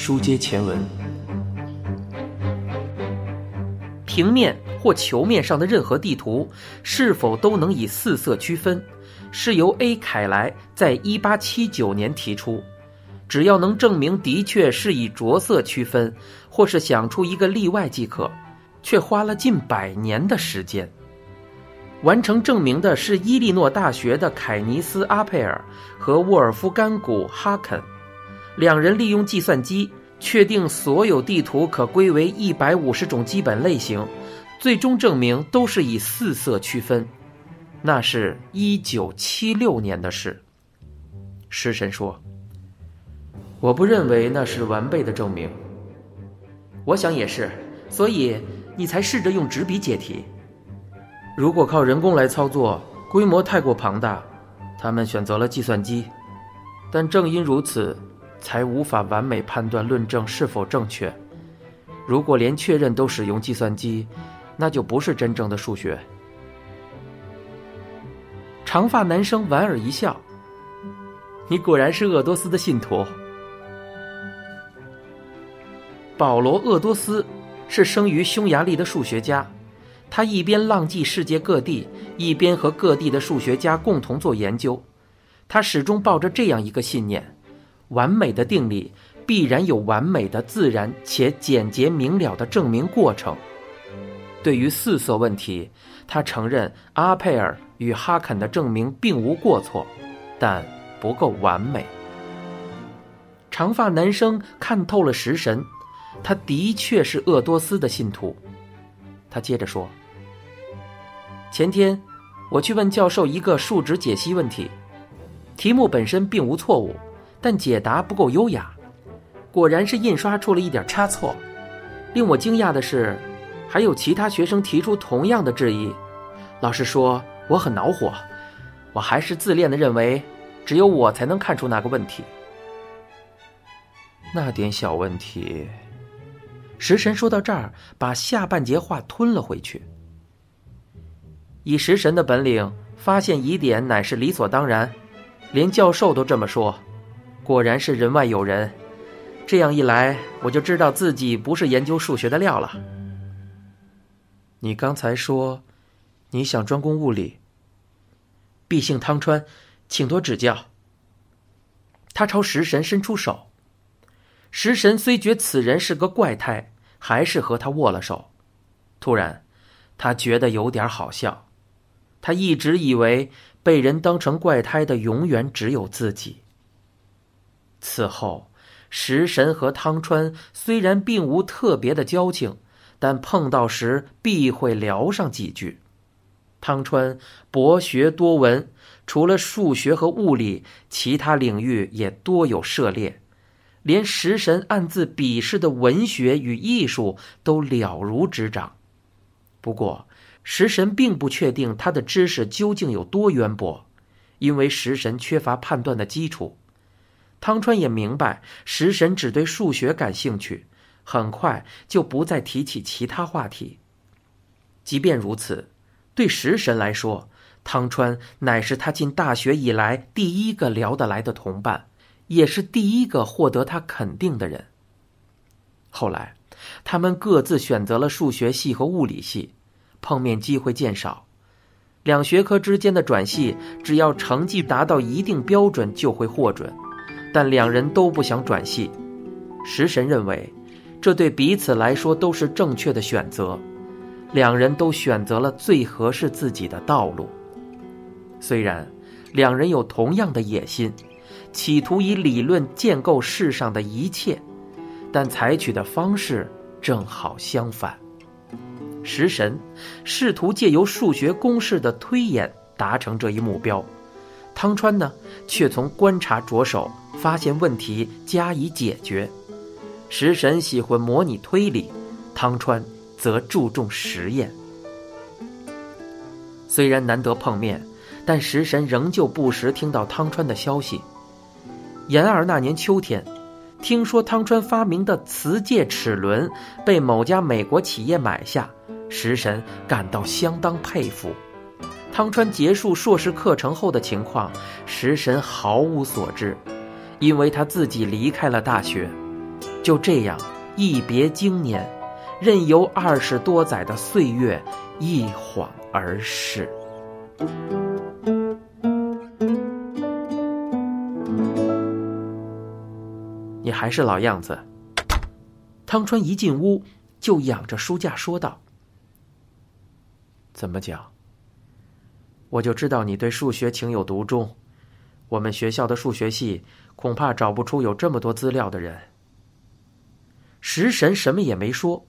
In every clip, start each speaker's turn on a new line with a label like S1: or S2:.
S1: 书接前文，
S2: 平面或球面上的任何地图是否都能以四色区分，是由 A 凯莱在一八七九年提出。只要能证明的确是以着色区分，或是想出一个例外即可，却花了近百年的时间。完成证明的是伊利诺大学的凯尼斯·阿佩尔和沃尔夫甘古·哈肯，两人利用计算机确定所有地图可归为一百五十种基本类型，最终证明都是以四色区分。那是一九七六年的事。食神说。我不认为那是完备的证明。我想也是，所以你才试着用纸笔解题。如果靠人工来操作，规模太过庞大，他们选择了计算机。但正因如此，才无法完美判断论证是否正确。如果连确认都使用计算机，那就不是真正的数学。长发男生莞尔一笑：“你果然是鄂多斯的信徒。”保罗·鄂多斯是生于匈牙利的数学家，他一边浪迹世界各地，一边和各地的数学家共同做研究。他始终抱着这样一个信念：完美的定理必然有完美的、自然且简洁明了的证明过程。对于四色问题，他承认阿佩尔与哈肯的证明并无过错，但不够完美。长发男生看透了食神。他的确是鄂多斯的信徒，他接着说：“前天，我去问教授一个数值解析问题，题目本身并无错误，但解答不够优雅，果然是印刷出了一点差错。令我惊讶的是，还有其他学生提出同样的质疑。老实说，我很恼火，我还是自恋的认为，只有我才能看出那个问题。那点小问题。”食神说到这儿，把下半截话吞了回去。以食神的本领，发现疑点乃是理所当然，连教授都这么说，果然是人外有人。这样一来，我就知道自己不是研究数学的料了。你刚才说，你想专攻物理。毕姓汤川，请多指教。他朝食神伸出手。食神虽觉此人是个怪胎，还是和他握了手。突然，他觉得有点好笑。他一直以为被人当成怪胎的永远只有自己。此后，食神和汤川虽然并无特别的交情，但碰到时必会聊上几句。汤川博学多闻，除了数学和物理，其他领域也多有涉猎。连食神暗自鄙视的文学与艺术都了如指掌。不过，食神并不确定他的知识究竟有多渊博，因为食神缺乏判断的基础。汤川也明白食神只对数学感兴趣，很快就不再提起其他话题。即便如此，对食神来说，汤川乃是他进大学以来第一个聊得来的同伴。也是第一个获得他肯定的人。后来，他们各自选择了数学系和物理系，碰面机会渐少。两学科之间的转系，只要成绩达到一定标准就会获准，但两人都不想转系。食神认为，这对彼此来说都是正确的选择，两人都选择了最合适自己的道路。虽然两人有同样的野心。企图以理论建构世上的一切，但采取的方式正好相反。食神试图借由数学公式的推演达成这一目标，汤川呢，却从观察着手，发现问题加以解决。食神喜欢模拟推理，汤川则注重实验。虽然难得碰面，但食神仍旧不时听到汤川的消息。研二那年秋天，听说汤川发明的磁界齿轮被某家美国企业买下，食神感到相当佩服。汤川结束硕士课程后的情况，食神毫无所知，因为他自己离开了大学。就这样一别经年，任由二十多载的岁月一晃而逝。你还是老样子。汤川一进屋就仰着书架说道：“怎么讲？我就知道你对数学情有独钟。我们学校的数学系恐怕找不出有这么多资料的人。”食神什么也没说，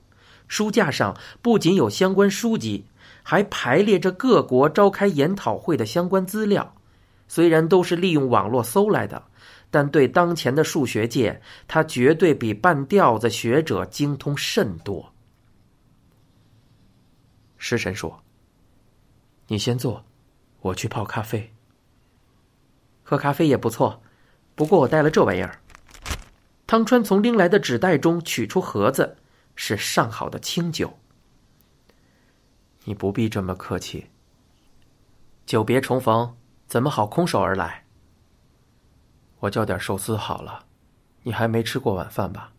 S2: 书架上不仅有相关书籍，还排列着各国召开研讨会的相关资料。虽然都是利用网络搜来的，但对当前的数学界，他绝对比半吊子学者精通甚多。食神说：“你先坐，我去泡咖啡。喝咖啡也不错，不过我带了这玩意儿。”汤川从拎来的纸袋中取出盒子，是上好的清酒。你不必这么客气。久别重逢，怎么好空手而来？我叫点寿司好了。你还没吃过晚饭吧？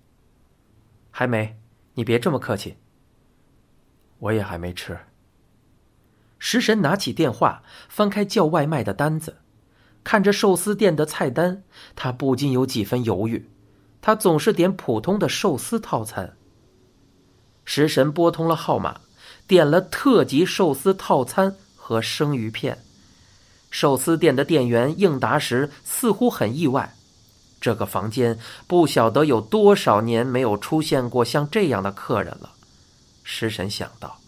S2: 还没。你别这么客气。我也还没吃。食神拿起电话，翻开叫外卖的单子，看着寿司店的菜单，他不禁有几分犹豫。他总是点普通的寿司套餐。食神拨通了号码，点了特级寿司套餐和生鱼片。寿司店的店员应答时似乎很意外，这个房间不晓得有多少年没有出现过像这样的客人了。食神想到。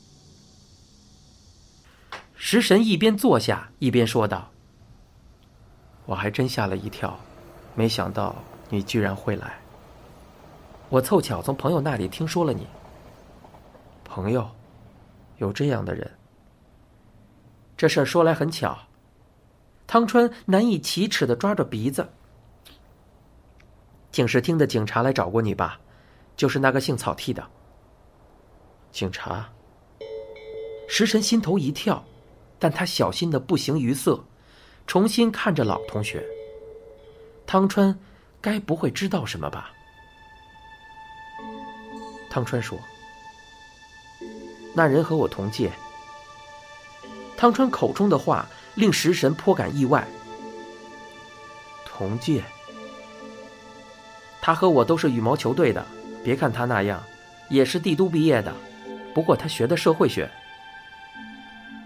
S2: 食神一边坐下一边说道：“我还真吓了一跳，没想到你居然会来。”我凑巧从朋友那里听说了你。朋友，有这样的人。这事儿说来很巧。汤川难以启齿的抓着鼻子。警视厅的警察来找过你吧？就是那个姓草剃的。警察。食神心头一跳，但他小心的不形于色，重新看着老同学。汤川，该不会知道什么吧？汤川说：“那人和我同届。”汤川口中的话令食神颇感意外。同届，他和我都是羽毛球队的。别看他那样，也是帝都毕业的，不过他学的社会学。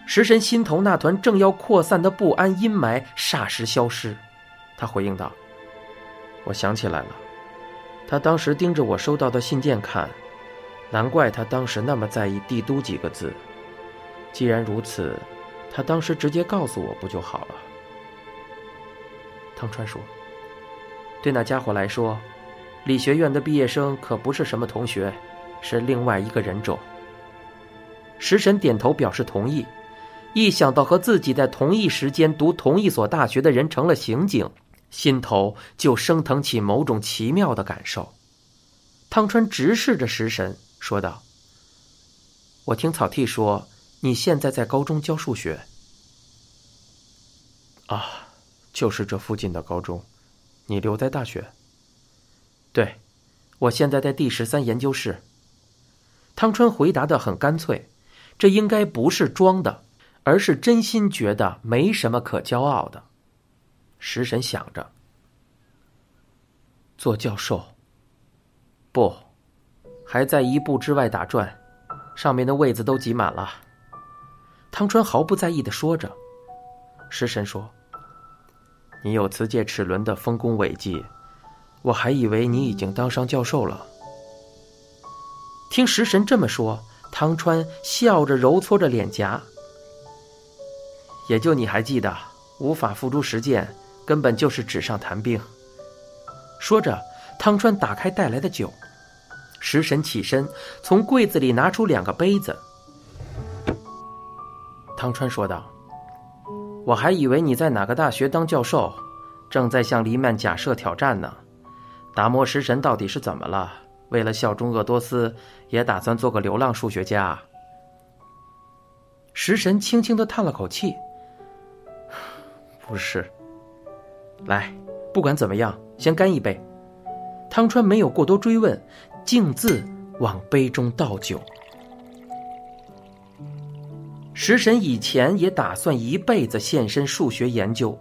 S2: 食神心头那团正要扩散的不安阴霾霎时消失，他回应道：“我想起来了，他当时盯着我收到的信件看。”难怪他当时那么在意“帝都”几个字。既然如此，他当时直接告诉我不就好了？汤川说：“对那家伙来说，理学院的毕业生可不是什么同学，是另外一个人种。”食神点头表示同意。一想到和自己在同一时间读同一所大学的人成了刑警，心头就升腾起某种奇妙的感受。汤川直视着食神。说道：“我听草剃说，你现在在高中教数学。啊，就是这附近的高中。你留在大学？对，我现在在第十三研究室。”汤川回答的很干脆，这应该不是装的，而是真心觉得没什么可骄傲的。食神想着，做教授，不。还在一步之外打转，上面的位子都挤满了。汤川毫不在意的说着。食神说：“你有磁界齿轮的丰功伟绩，我还以为你已经当上教授了。”听食神这么说，汤川笑着揉搓着脸颊。也就你还记得，无法付诸实践，根本就是纸上谈兵。说着，汤川打开带来的酒。食神起身，从柜子里拿出两个杯子。汤川说道：“我还以为你在哪个大学当教授，正在向黎曼假设挑战呢。达摩食神到底是怎么了？为了效忠鄂多斯，也打算做个流浪数学家？”食神轻轻的叹了口气：“不是。来，不管怎么样，先干一杯。”汤川没有过多追问，径自往杯中倒酒。食神以前也打算一辈子献身数学研究，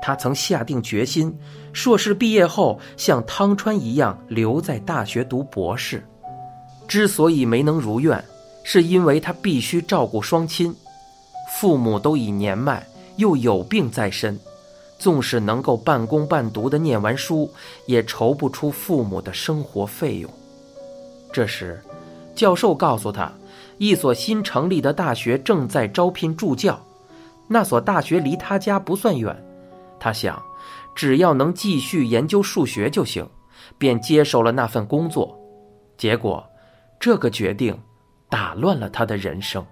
S2: 他曾下定决心，硕士毕业后像汤川一样留在大学读博士。之所以没能如愿，是因为他必须照顾双亲，父母都已年迈，又有病在身。纵使能够半工半读的念完书，也筹不出父母的生活费用。这时，教授告诉他，一所新成立的大学正在招聘助教，那所大学离他家不算远。他想，只要能继续研究数学就行，便接受了那份工作。结果，这个决定打乱了他的人生。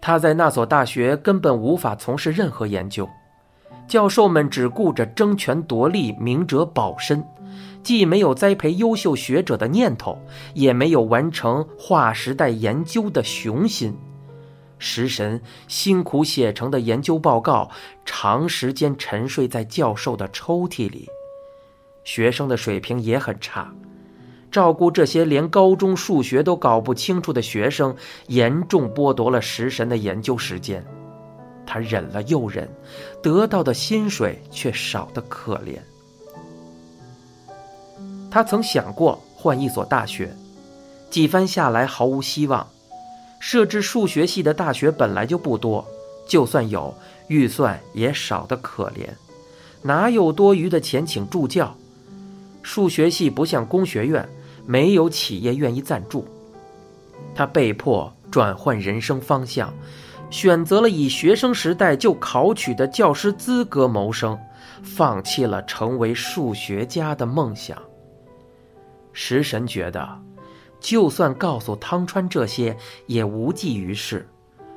S2: 他在那所大学根本无法从事任何研究。教授们只顾着争权夺利、明哲保身，既没有栽培优秀学者的念头，也没有完成划时代研究的雄心。食神辛苦写成的研究报告，长时间沉睡在教授的抽屉里。学生的水平也很差，照顾这些连高中数学都搞不清楚的学生，严重剥夺了食神的研究时间。他忍了又忍，得到的薪水却少得可怜。他曾想过换一所大学，几番下来毫无希望。设置数学系的大学本来就不多，就算有，预算也少得可怜，哪有多余的钱请助教？数学系不像工学院，没有企业愿意赞助。他被迫转换人生方向。选择了以学生时代就考取的教师资格谋生，放弃了成为数学家的梦想。食神觉得，就算告诉汤川这些也无济于事，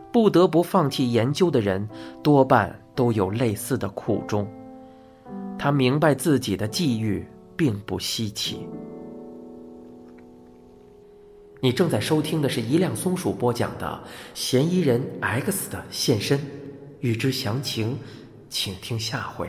S2: 不得不放弃研究的人多半都有类似的苦衷。他明白自己的际遇并不稀奇。你正在收听的是一辆松鼠播讲的《嫌疑人 X 的现身》，欲知详情，请听下回。